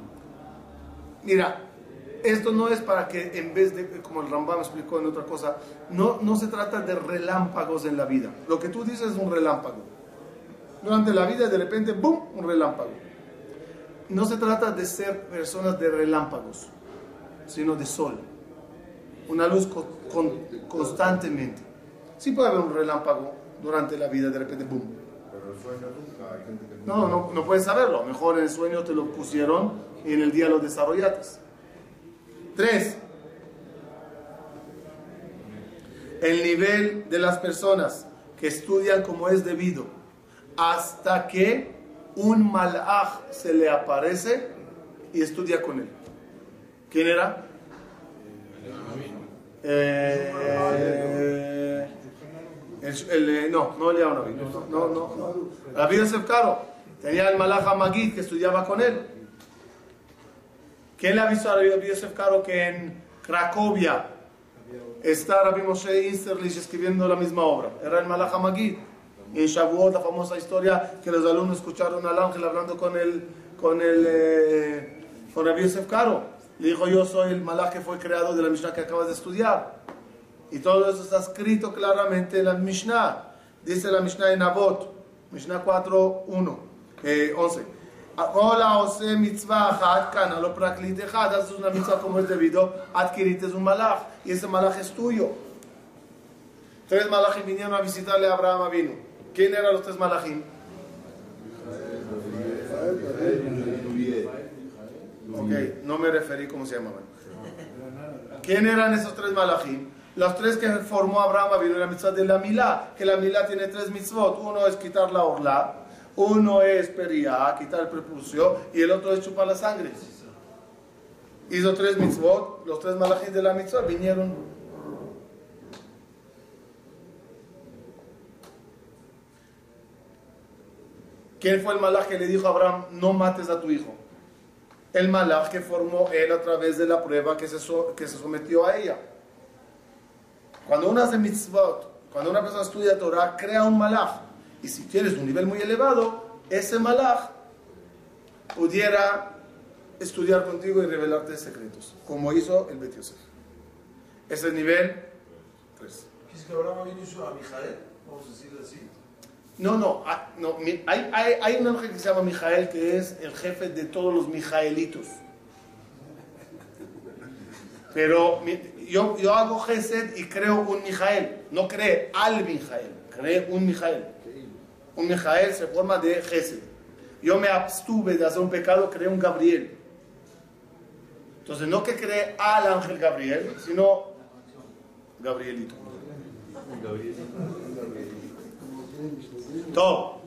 Mira, esto no es para que en vez de, como el Rambam explicó en otra cosa, no, no se trata de relámpagos en la vida. Lo que tú dices es un relámpago. Durante la vida de repente, ¡boom!, un relámpago. No se trata de ser personas de relámpagos, sino de sol. Una luz co- con- constantemente. Sí puede haber un relámpago durante la vida, de repente, ¡boom! Pero el sueño nunca, hay gente que No, no, no puedes saberlo. Mejor en el sueño te lo pusieron y en el día lo desarrollaste. Tres. El nivel de las personas que estudian como es debido hasta que un malaj se le aparece y estudia con él. ¿Quién era? Eh, eh, no, no Eliyahu Naví, no, no, no, no. Tenía el malaj Magid que estudiaba con él. ¿Quién le avisó a Rabbi Yosef Caro que en Cracovia está Rabbi Moshe Insterlich escribiendo la misma obra? Era el malaj Magid. En Shavuot, la famosa historia que los alumnos escucharon al ángel hablando con el, con el, eh, con Rabbi Yosef Caro. Le dijo, yo soy el malaj que fue creado de la Mishnah que acabas de estudiar. Y todo eso está escrito claramente en la Mishnah. Dice la Mishnah en Avot, Mishnah 4, 1, eh, 11. Hola, ose mitzvah achat, kana lo praklit. Haces una mitzvah como es debido, adquiriste un malach. Y ese malach es tuyo. Tres malachim vinieron a visitarle a Abraham Avinu. ¿Quién eran los tres malachim? Ok, no me referí cómo se llamaban. ¿Quién eran esos tres malachim? Los tres que formó Abraham Avinu la mitzvah de la milá, que la milá tiene tres mitzvot. Uno es quitar la orla, uno es periá, quitar el prepucio, y el otro es chupar la sangre. Hizo tres mitzvot, los tres malachim de la mitzvah vinieron. ¿Quién fue el malach que le dijo a Abraham, no mates a tu hijo? El malach que formó él a través de la prueba que se, so- que se sometió a ella. Cuando uno hace mitzvot, cuando una persona estudia Torah, crea un malach. Y si tienes un nivel muy elevado, ese malach pudiera estudiar contigo y revelarte secretos, como hizo el Bet Yosef. Ese es el nivel 3. ¿Qué es que a Mijael? Vamos a decirle así. No, no, ah, no hay, hay, hay un ángel que se llama Mijael que es el jefe de todos los Mijaelitos. Pero yo, yo hago Gesed y creo un Mijael, no cree al Mijael, cree un Mijael. Un Mijael se forma de Gesed. Yo me abstuve de hacer un pecado, creo un Gabriel. Entonces, no que cree al ángel Gabriel, sino Gabrielito. Todo.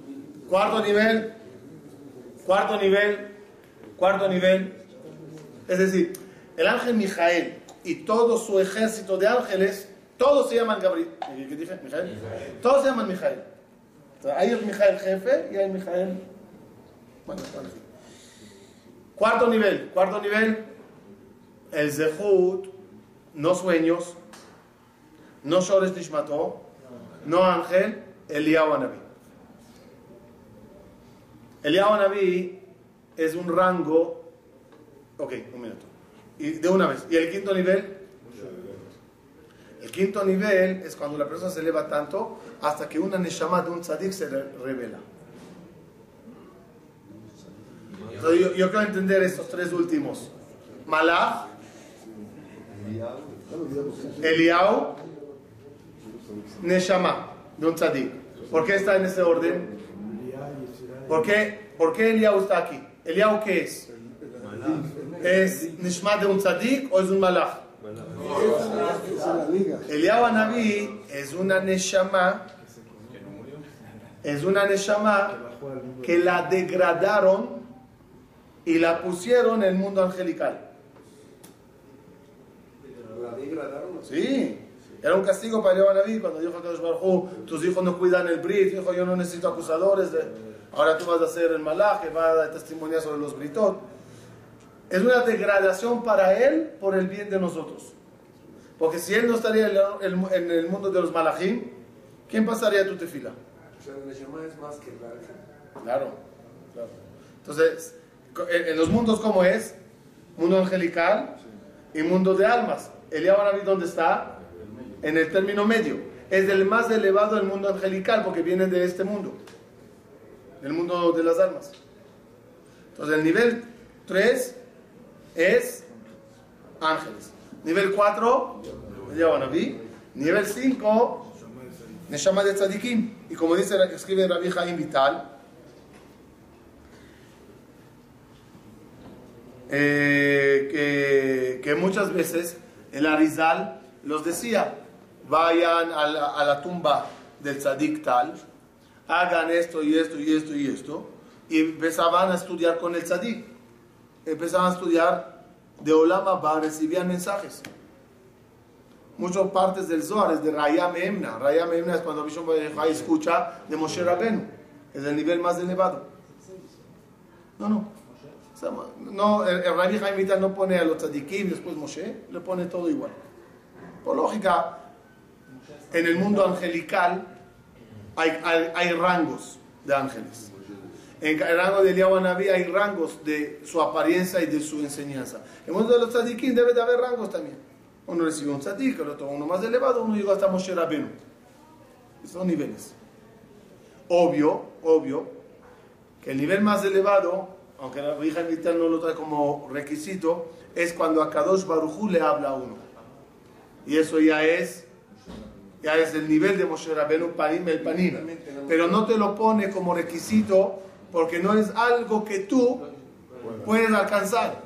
Cuarto nivel. Cuarto nivel. Cuarto nivel. Es decir, el ángel Mijael y todo su ejército de ángeles, todos se llaman Gabriel. ¿Qué dije? ¿Mijael? Todos se llaman Mijael. El Mijael jefe y hay el Mijael. Sí. Cuarto nivel. Cuarto nivel. El Zehut, no sueños, no Shores Nishmato, no ángel, Eliyahu Anabí. Eliyahu Anabí es un rango. Ok, un minuto. Y de una vez. ¿Y el quinto nivel? El quinto nivel es cuando la persona se eleva tanto hasta que una neshama de un tzadik se re- revela. Entonces, yo, yo quiero entender estos tres últimos. Malach, Eliyahu, Neshama de un tzadik. ¿Por qué está en ese orden? ¿Por qué, ¿Por qué Eliyahu está aquí? ¿Eliyahu qué es? ¿Es Neshama de un tzadik o es un malach? Anabí es una Neshama, es una Neshama que la degradaron y la pusieron en el mundo angelical. La degradaron. Sí, era un castigo para Eliyahu Anabí cuando dijo a Kadosh Baruj Hu, tus hijos no cuidan el brit, dijo yo no necesito acusadores, de- ahora tú vas a ser el malach que va a testimoniar sobre los britot. Es una degradación para él por el bien de nosotros. Porque si él no estaría en el- el mundo de los malachim, ¿quién pasaría tu tefila? O sea, es más que el. Claro, claro. Entonces, En, los mundos, ¿cómo es? Mundo angelical y mundo de almas. Eliyahu Naví, ¿dónde está? En el término medio. Es del más elevado del mundo angelical porque viene de este mundo, del mundo de las almas. Entonces, el nivel 3 es ángeles. Nivel 4, Eliyahu Naví. Nivel 5, Neshama de Tzadikim. Y como dice, escribe Rabbi Jaim Vital, eh, que, que muchas veces el Arizal los decía, vayan a la, a la tumba del tzadik tal, hagan esto y esto y esto y esto, y empezaban a estudiar con el tzadik. Empezaban a estudiar de Olama Ba, recibían mensajes. Muchas partes del Zohar es de Rayam Emna. Rayam Emna es cuando Bishon escucha de Moshe Rabenu. Es el nivel más elevado. No, no. No, el, el Rabbi Jaim Vital no pone a los tzadikim después Moshe, le pone todo igual. Por lógica, en el mundo angelical hay, hay rangos de ángeles. En el rango de Eliyahu Naví hay rangos de su apariencia y de su enseñanza. En el mundo de los tzadikim debe de haber rangos también. Uno recibe un tzadik, el otro uno más elevado, uno llegó hasta Moshe Rabenu. Son niveles. Obvio, obvio, que el nivel más elevado, aunque la Jaim Vital no lo trae como requisito, es cuando a Kadosh Barujú le habla a uno. Y eso ya es, ya es el nivel de Moshe Rabenu, panim el panim. Pero no te lo pone como requisito porque no es algo que tú puedes alcanzar.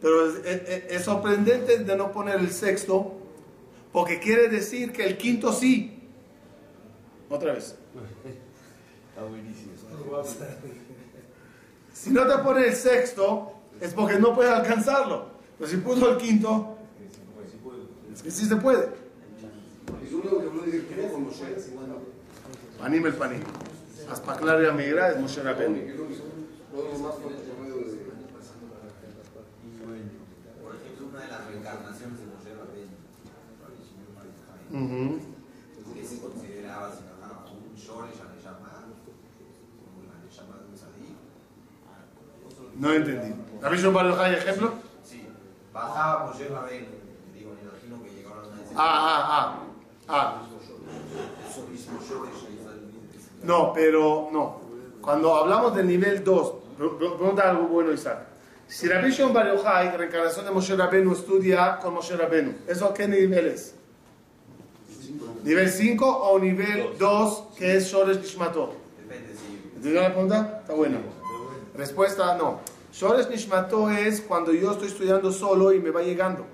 Pero es, es- es sorprendente de no poner el sexto porque quiere decir que el quinto sí. Otra vez. Si no te pone el sexto, es porque no puedes alcanzarlo. Pero si puso el quinto, es que sí se puede. Lo único que Moshe. Panim el panim. Aspaclar y Amigra es Moshe fuerte por ejemplo, una de las reencarnaciones de Moshe que se consideraba no, un Shoresh Aneshama, como la Aneshama de un Sadik. No entendí. ¿Habéis un par de ejemplo? Sí, bajaba Moshe digo, me imagino que llegaron a Ah, ah, ah. Ah. Eso mismo Shoresh ahí sale. No, pero no. Cuando hablamos del nivel 2, pre- pre- pregunta algo bueno Isaac. Si Rabbi Shimon Bar Yochai, reencarnación de Moshe Rabenu, estudia con Moshe Rabenu, ¿eso qué nivel es? ¿Nivel 5 o nivel 2 que es Shoresh Nishmato? Depende si ¿Entendió la pregunta? Está buena. Respuesta, no. Shoresh Nishmato es cuando yo estoy estudiando solo y me va llegando.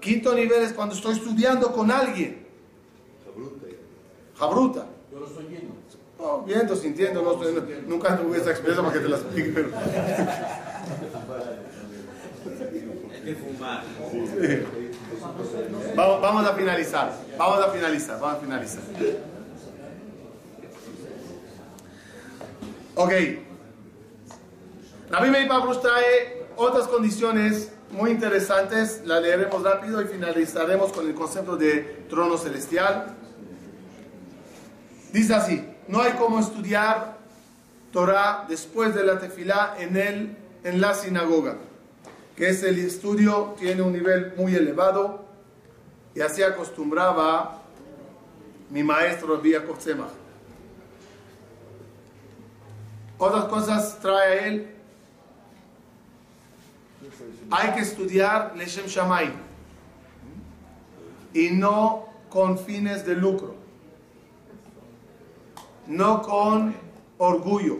Quinto nivel es cuando estoy estudiando con alguien. Jabruta. Yo lo estoy viendo. No, viendo, sintiendo, no estoy, nunca tuve esa experiencia para que te la explique, pero... Vamos, vamos a finalizar, vamos a finalizar, vamos a finalizar. Ok. Rabbi Meir Pabrus trae otras condiciones muy interesantes, las leeremos rápido y finalizaremos con el concepto de trono celestial. Dice así, no hay como estudiar Torah después de la tefilá en, el, en la sinagoga, que es el estudio, tiene un nivel muy elevado, y así acostumbraba mi maestro Vía Tzemach. Otras cosas trae él. Hay que estudiar Leshem Shamay y no con fines de lucro, no con orgullo,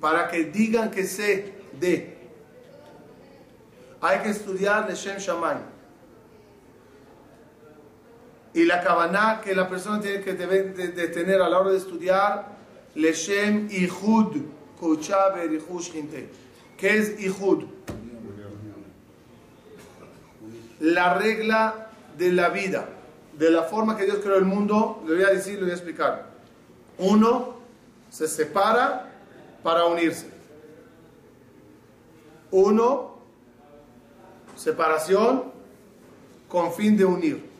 para que digan que sé de. Hay que estudiar Leshem Shamay. Y la cabana que la persona tiene que debe de, de tener a la hora de estudiar, Leshem Ihud. ¿Qué es Ihud? La regla de la vida, de la forma que Dios creó el mundo, le voy a decir, le voy a explicar. Uno se separa para unirse. Uno, separación con fin de unir.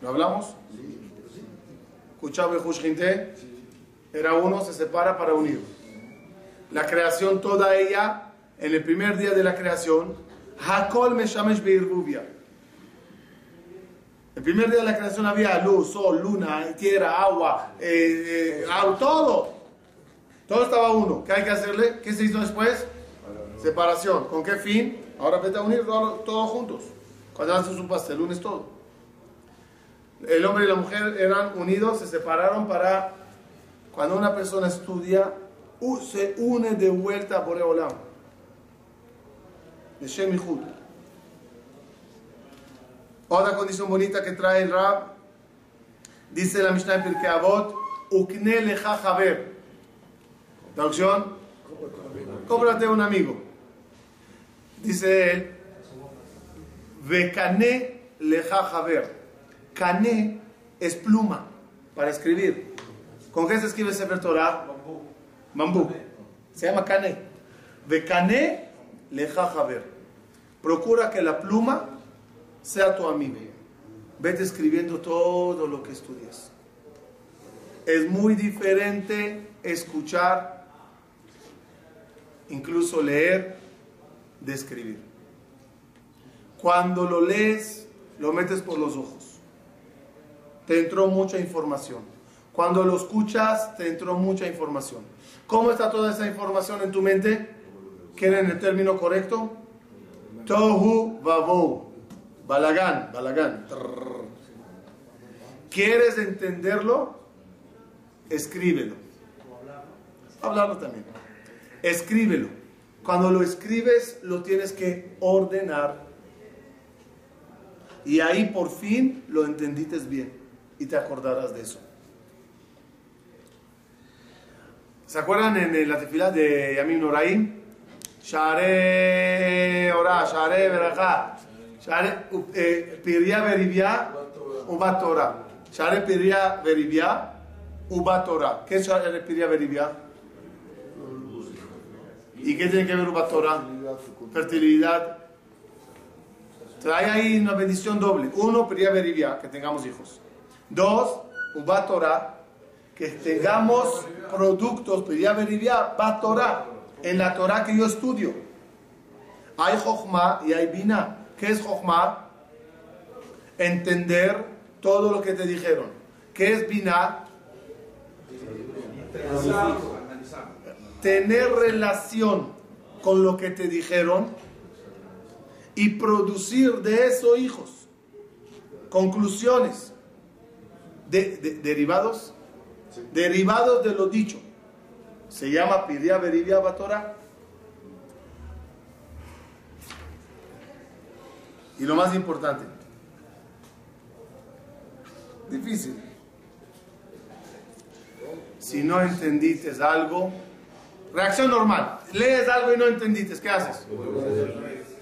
¿Lo hablamos? ¿Escuchaba Gente? era uno, se separa para unir. La creación toda ella, en el primer día de la creación, Hakol Meshamesh Beirubia. El primer día de la creación había luz, sol, luna, tierra, agua, eh, eh, todo. Todo estaba uno. ¿Qué hay que hacerle? ¿Qué se hizo después? Separación. ¿Con qué fin? Ahora vete a unir todo- todos juntos. Cuando haces un pastel, unes todo. El hombre y la mujer eran unidos, se separaron para cuando una persona estudia, se une de vuelta a Boreolam. De Shem. Otra condición bonita que trae el Rab, dice la Mishnah en Pirkei Avot, Ukne lecha haber. Traducción, cómprate un amigo. Dice él, Vekane lecha haber. Kane es pluma para escribir. ¿Con qué se escribe Sefer Torah? Bambú. Se llama Kane. Vekane lecha haber. Procura que la pluma sea tu amigo. Vete escribiendo todo lo que estudias. Es muy diferente escuchar, incluso leer, de escribir. Cuando lo lees, lo metes por los ojos. Te entró mucha información. Cuando lo escuchas, te entró mucha información. ¿Cómo está toda esa información en tu mente? ¿Quieren el término correcto? Tohu vavou. Balagán, balagán. ¿Quieres entenderlo? Escríbelo. Hablarlo también. Escríbelo. Cuando lo escribes, lo tienes que ordenar. Y ahí por fin lo entendiste bien. Y te acordarás de eso. ¿Se acuerdan en la tefilá de Yamim Noraim? Share Ora, Share Berajá, Torah. Share Piria Beribia, Ubat Torah. ¿Qué es Share Piria Beribia? ¿Y qué tiene que ver Ubat Torah? Fertilidad. Trae ahí una bendición doble. Uno, Piria Beribia, que tengamos hijos. Dos, Ubat Torah, que tengamos productos, Piria Beribia, Bat Torah en la Torah que yo estudio. Hay Jochma y hay Bina. ¿Qué es Jochma? Entender todo lo que te dijeron. ¿Qué es Bina? Tener relación con lo que te dijeron y producir de eso hijos. Conclusiones. De- de- derivados. Derivados de lo dicho se llama Pidia Beribia Batora. Y lo más importante, difícil. Si no entendiste algo, reacción normal. Lees algo y no entendiste, ¿qué haces?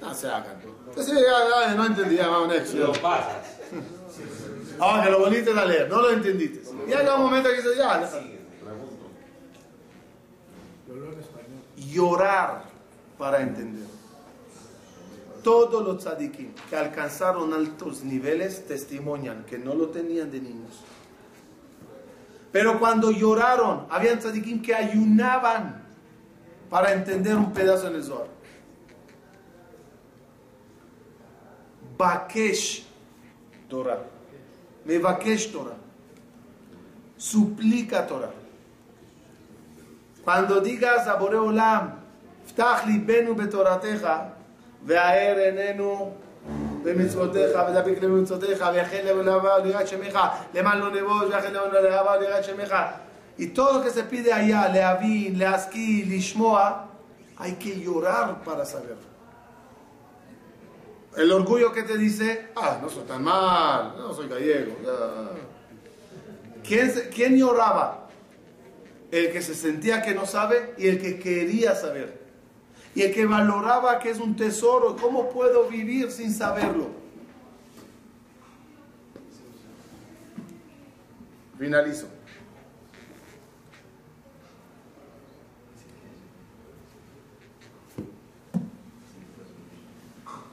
No se hagan. Ya, ya, no entendí, ya, vamos, next. Ahora que lo bonito es leer, no lo entendiste. Y llega un momento que dices, ya, ya. llorar para entender. Todos los tzadikim que alcanzaron altos niveles testimonian que no lo tenían de niños. Pero cuando lloraron, habían tzadikim que ayunaban para entender un pedazo en el Zohar. Bakesh Torah. Me Bakesh Torah. Suplica Torah. Cuando digas a Boreolam, Ftach libenu betorateja, והאר עינינו במצוותיך, ודבק לנו במצוותיך, ויחל לנו לאהבה וליראת שמך, למען לא נבוז, ויחל לנו לאהבה וליראת שמך. Y todo lo que se pide allá, leavin, leaski, lishmoa, hay que llorar para saberlo. El orgullo que te dice, ah, no soy tan mal, no soy gallego. ya". ¿Quién, se- ¿Quién lloraba? El que se sentía que no sabe y el que quería saber. Y el que valoraba que es un tesoro. ¿Cómo puedo vivir sin saberlo? Finalizo.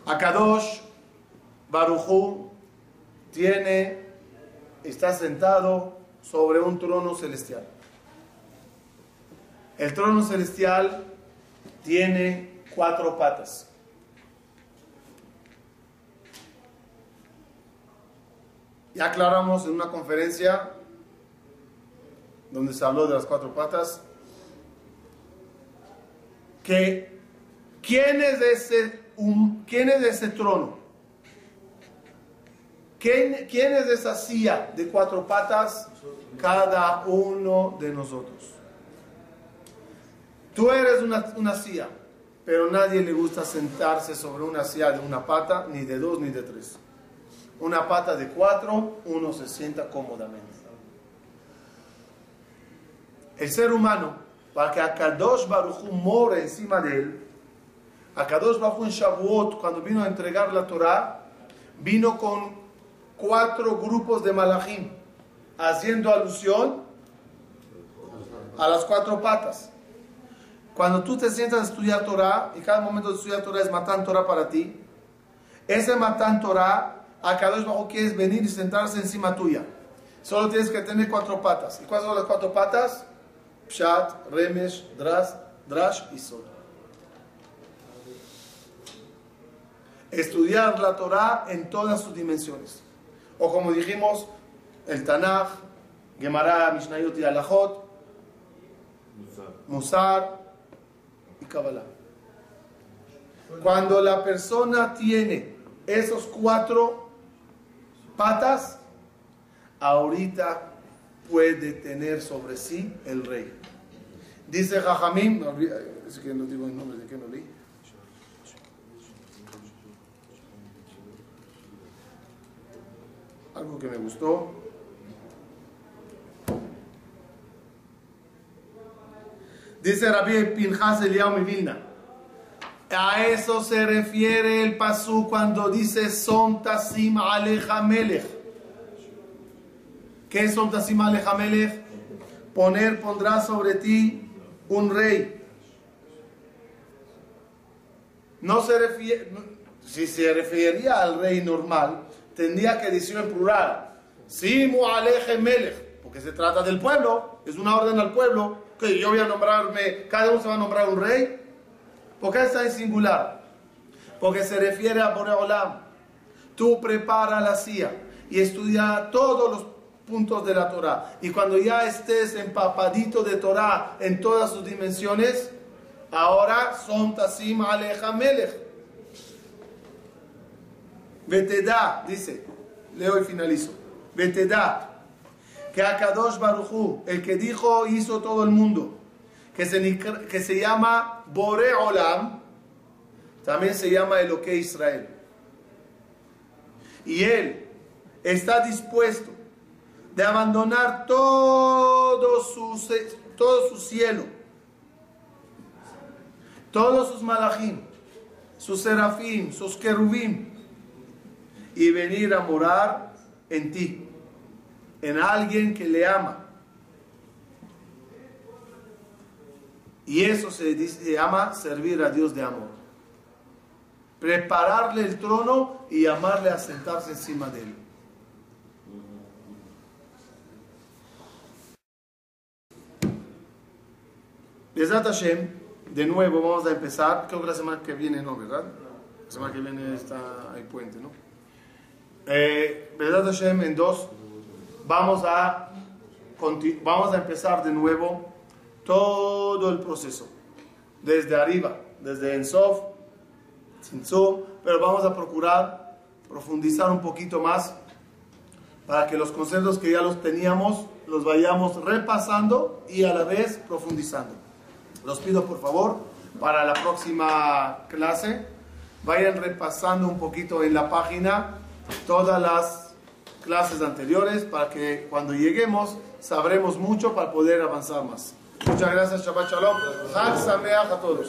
Akadosh Barujú tiene, está sentado sobre un trono celestial. El trono celestial tiene cuatro patas. Ya aclaramos en una conferencia donde se habló de las cuatro patas que quién es ese, quién es ese trono, ¿Quién, quién es esa silla de cuatro patas, cada uno de nosotros. Tú eres una, una silla, pero nadie le gusta sentarse sobre una silla de una pata, ni de dos, ni de tres. Una pata de cuatro, uno se sienta cómodamente. El ser humano, para que Akadosh Baruch Hu more encima de él, Akadosh Baruch Hu en Shavuot, cuando vino a entregar la Torah, vino con cuatro grupos de malachim, haciendo alusión a las cuatro patas. Cuando tú te sientas a estudiar Torah, y cada momento de estudiar Torah es matan Torah para ti, ese matan Torah, Akadosh Baruch quieres venir y sentarse encima tuya. Solo tienes que tener cuatro patas. ¿Y cuáles son las cuatro patas? Pshat, Remesh, Drash, Drash y Sod. Estudiar la Torah en todas sus dimensiones. O como dijimos, el Tanaj, Gemara, Mishnayot y Alajot, Musar Kabbalah. Cuando la persona tiene esos cuatro patas, ahorita puede tener sobre sí el rey. Dice Jajamín, es que no digo el nombre de que no leí. Algo que me gustó. Dice Rabbi Pinjas Eliyahu Vilna. A eso se refiere el pasú cuando dice Son Tasim Aleja Melech. ¿Qué es Son Tasim Aleja Melech? Poner, pondrá sobre ti un rey. No se refiere, si se refería al rey normal, tendría que decir en plural. Simu Aleje Melech. Porque se trata del pueblo, es una orden al pueblo. Que yo voy a nombrarme, cada uno se va a nombrar un rey. ¿Por qué está en singular? Porque se refiere a Boreolam. Tú prepara la silla y estudia todos los puntos de la Torah. Y cuando ya estés empapadito de Torah en todas sus dimensiones, ahora son Tasim Aleja Melech. Veteda, dice, leo y finalizo. Veteda, que Akadosh Baruchu, el que dijo, hizo todo el mundo que se, que se llama Bore Olam, también se llama Eloque Israel. Y él está dispuesto de abandonar todo su, todo su cielo, todos sus malachim, sus serafim, sus querubim, y venir a morar en ti, en alguien que le ama Y eso se, dice, se llama servir a Dios de amor. Prepararle el trono y amarle a sentarse encima de él. Besat Hashem, de nuevo vamos a empezar. Creo que la semana que viene no, ¿verdad? La semana que viene está hay puente, ¿no? Eh, Hashem, en dos, vamos a, vamos a empezar de nuevo todo el proceso, desde arriba, desde Ensof, Tzimtzum, pero vamos a procurar profundizar un poquito más para que los conceptos que ya los teníamos los vayamos repasando y a la vez profundizando. Los pido por favor para la próxima clase vayan repasando un poquito en la página todas las clases anteriores para que cuando lleguemos sabremos mucho para poder avanzar más. Muchas gracias, Shabbat Shalom. Hag a todos.